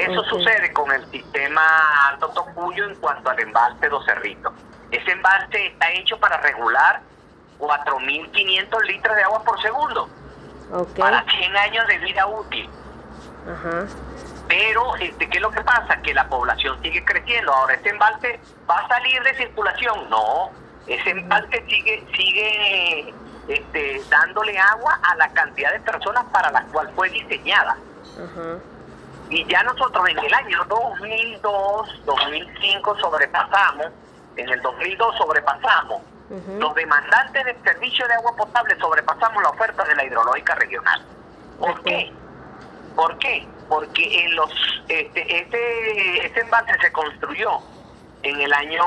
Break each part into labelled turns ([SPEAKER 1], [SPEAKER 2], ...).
[SPEAKER 1] Eso sucede con el sistema Alto Tocuyo en cuanto al embalse Dos Cerritos. Ese embalse está hecho para regular 4.500 litros de agua por segundo para 100 años de vida útil.
[SPEAKER 2] Ajá.
[SPEAKER 1] Pero, este, ¿qué es lo que pasa? Que la población sigue creciendo. Ahora, ¿este embalse va a salir de circulación? No. Ese embalse sigue, sigue este, dándole agua a la cantidad de personas para la cual fue diseñada.
[SPEAKER 2] Ajá.
[SPEAKER 1] Y ya nosotros en el año 2002, 2005 sobrepasamos, en el 2002 sobrepasamos,
[SPEAKER 2] Ujú.
[SPEAKER 1] los demandantes del servicio de agua potable sobrepasamos la oferta de la hidrológica regional. ¿Por qué? ¿Por qué? Porque en los este, este, este embalse se construyó en el año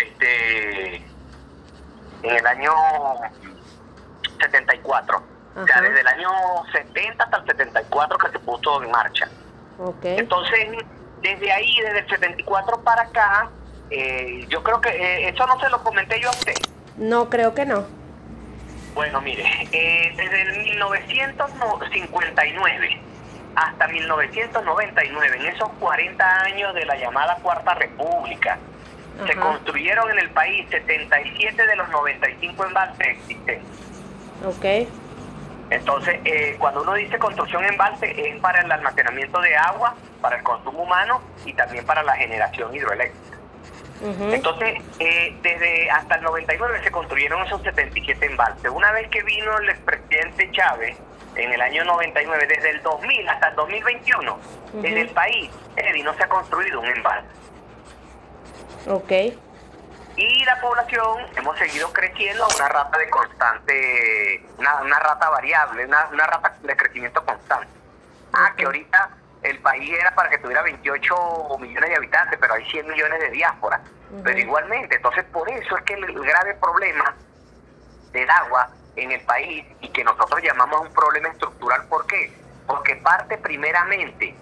[SPEAKER 1] este en el año 74. O sea, desde el año 70 hasta el 74 que se puso en marcha.
[SPEAKER 2] Ok.
[SPEAKER 1] Entonces, desde ahí, desde el 74 para acá, eh, yo creo que eh, eso no se lo comenté yo a usted.
[SPEAKER 2] No, creo que no.
[SPEAKER 1] Bueno, mire, eh, desde el 1959 hasta 1999, en esos 40 años de la llamada Cuarta República, se construyeron en el país 77 de los 95 embalses existentes.
[SPEAKER 2] Ok.
[SPEAKER 1] Entonces, eh, cuando uno dice construcción embalse, es para el almacenamiento de agua, para el consumo humano y también para la generación hidroeléctrica. Entonces, eh, desde hasta el 99 se construyeron esos 77 embalses. Una vez que vino el expresidente Chávez en el año 99, desde el 2000 hasta el 2021, en
[SPEAKER 2] Ujú.
[SPEAKER 1] el país, Eddie, no se ha construido un embalse.
[SPEAKER 2] Ok.
[SPEAKER 1] Y la población hemos seguido creciendo a una rata de constante, una, una rata variable, una, una rata de crecimiento constante. Ah, que ahorita el país era para que tuviera 28 millones de habitantes, pero hay 100 millones de diáspora.
[SPEAKER 2] Ujú.
[SPEAKER 1] Pero igualmente, entonces por eso es que el grave problema del agua en el país y que nosotros llamamos un problema estructural, ¿por qué? Porque parte primeramente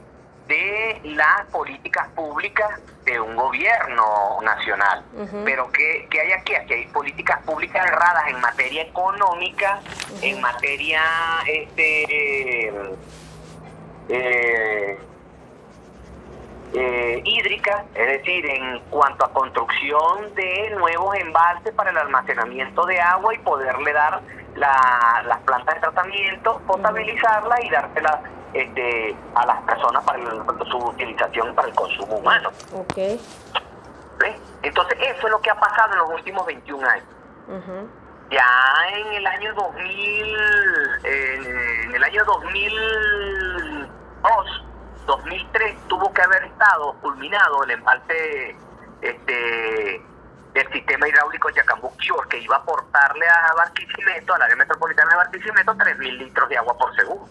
[SPEAKER 1] de las políticas públicas de un gobierno nacional. Pero ¿qué, qué hay aquí? Aquí hay políticas públicas erradas en materia económica, en materia este eh, eh, hídrica, es decir, en cuanto a construcción de nuevos embalses para el almacenamiento de agua y poderle dar la- las plantas de tratamiento, potabilizarlas y dárselas este, a las personas para el- su utilización para el consumo humano.
[SPEAKER 2] Ok.
[SPEAKER 1] ¿ves? Entonces, eso es lo que ha pasado en los últimos 21 años. Ya en el año 2000, eh, en el año 2002, 2003 tuvo que haber estado culminado el embalse este, del sistema hidráulico Yacambuquio, que iba a aportarle a Barquisimeto, al área metropolitana de Barquisimeto, 3.000 litros de agua por segundo.